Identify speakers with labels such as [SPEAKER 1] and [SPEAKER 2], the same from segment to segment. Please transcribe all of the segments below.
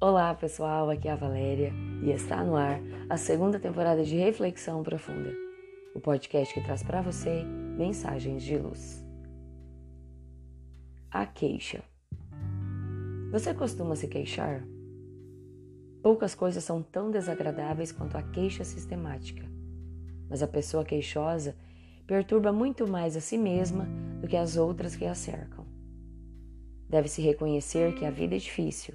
[SPEAKER 1] Olá pessoal, aqui é a Valéria e está no ar a segunda temporada de Reflexão Profunda, o podcast que traz para você mensagens de luz. A queixa. Você costuma se queixar? Poucas coisas são tão desagradáveis quanto a queixa sistemática, mas a pessoa queixosa perturba muito mais a si mesma do que as outras que a cercam. Deve-se reconhecer que a vida é difícil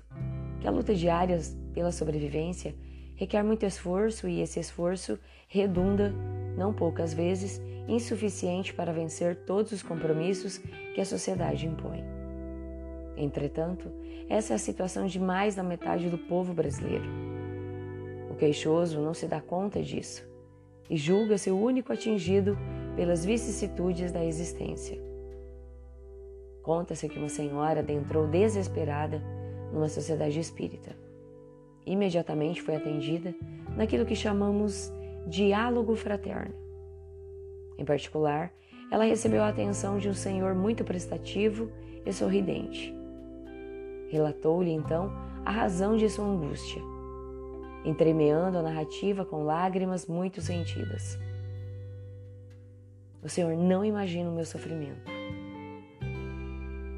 [SPEAKER 1] que a luta diária pela sobrevivência requer muito esforço e esse esforço redunda, não poucas vezes, insuficiente para vencer todos os compromissos que a sociedade impõe. Entretanto, essa é a situação de mais da metade do povo brasileiro. O queixoso não se dá conta disso e julga-se o único atingido pelas vicissitudes da existência. Conta-se que uma senhora adentrou desesperada numa sociedade espírita. Imediatamente foi atendida naquilo que chamamos diálogo fraterno. Em particular, ela recebeu a atenção de um senhor muito prestativo e sorridente. Relatou-lhe então a razão de sua angústia, entremeando a narrativa com lágrimas muito sentidas. O senhor não imagina o meu sofrimento.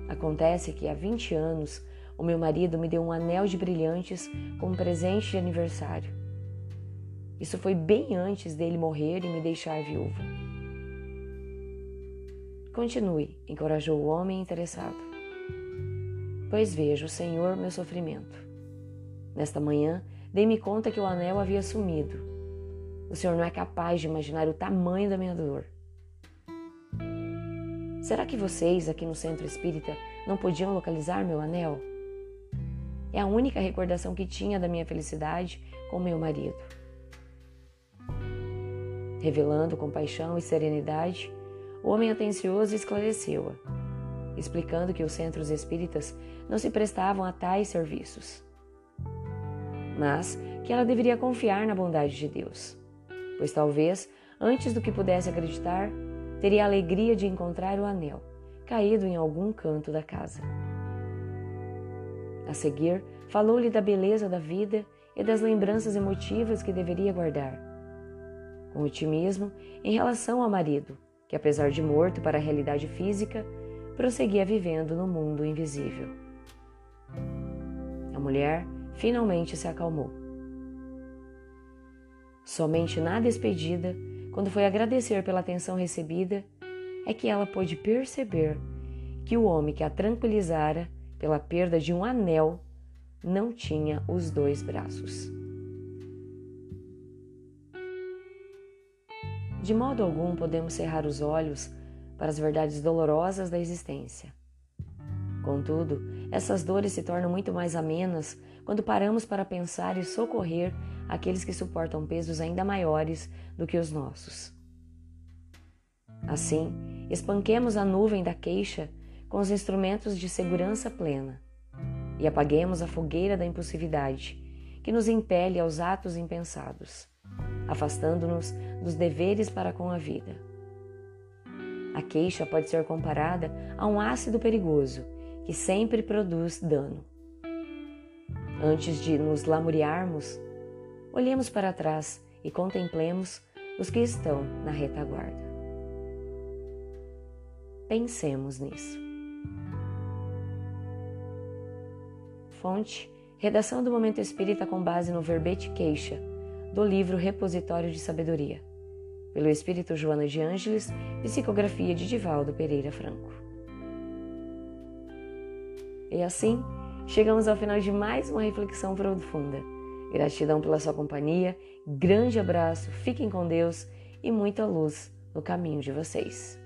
[SPEAKER 1] Acontece que há 20 anos o meu marido me deu um anel de brilhantes como presente de aniversário. Isso foi bem antes dele morrer e me deixar viúva. Continue, encorajou o homem interessado. Pois vejo, Senhor, meu sofrimento. Nesta manhã, dei-me conta que o anel havia sumido. O Senhor não é capaz de imaginar o tamanho da minha dor. Será que vocês, aqui no centro espírita, não podiam localizar meu anel? É a única recordação que tinha da minha felicidade com meu marido. Revelando compaixão e serenidade, o homem atencioso esclareceu-a, explicando que os centros espíritas não se prestavam a tais serviços, mas que ela deveria confiar na bondade de Deus, pois talvez, antes do que pudesse acreditar, teria a alegria de encontrar o anel caído em algum canto da casa. A seguir, falou-lhe da beleza da vida e das lembranças emotivas que deveria guardar. Com otimismo em relação ao marido, que apesar de morto para a realidade física, prosseguia vivendo no mundo invisível. A mulher finalmente se acalmou. Somente na despedida, quando foi agradecer pela atenção recebida, é que ela pôde perceber que o homem que a tranquilizara pela perda de um anel, não tinha os dois braços. De modo algum podemos cerrar os olhos para as verdades dolorosas da existência. Contudo, essas dores se tornam muito mais amenas quando paramos para pensar e socorrer aqueles que suportam pesos ainda maiores do que os nossos. Assim, espanquemos a nuvem da queixa com os instrumentos de segurança plena e apaguemos a fogueira da impulsividade que nos impele aos atos impensados, afastando-nos dos deveres para com a vida. A queixa pode ser comparada a um ácido perigoso que sempre produz dano. Antes de nos lamuriarmos, olhemos para trás e contemplemos os que estão na retaguarda. Pensemos nisso. Fonte: Redação do Momento Espírita com base no verbete queixa, do livro Repositório de Sabedoria, pelo Espírito Joana de Ângeles, psicografia de Divaldo Pereira Franco. E assim, chegamos ao final de mais uma reflexão profunda. Gratidão pela sua companhia, grande abraço, fiquem com Deus e muita luz no caminho de vocês.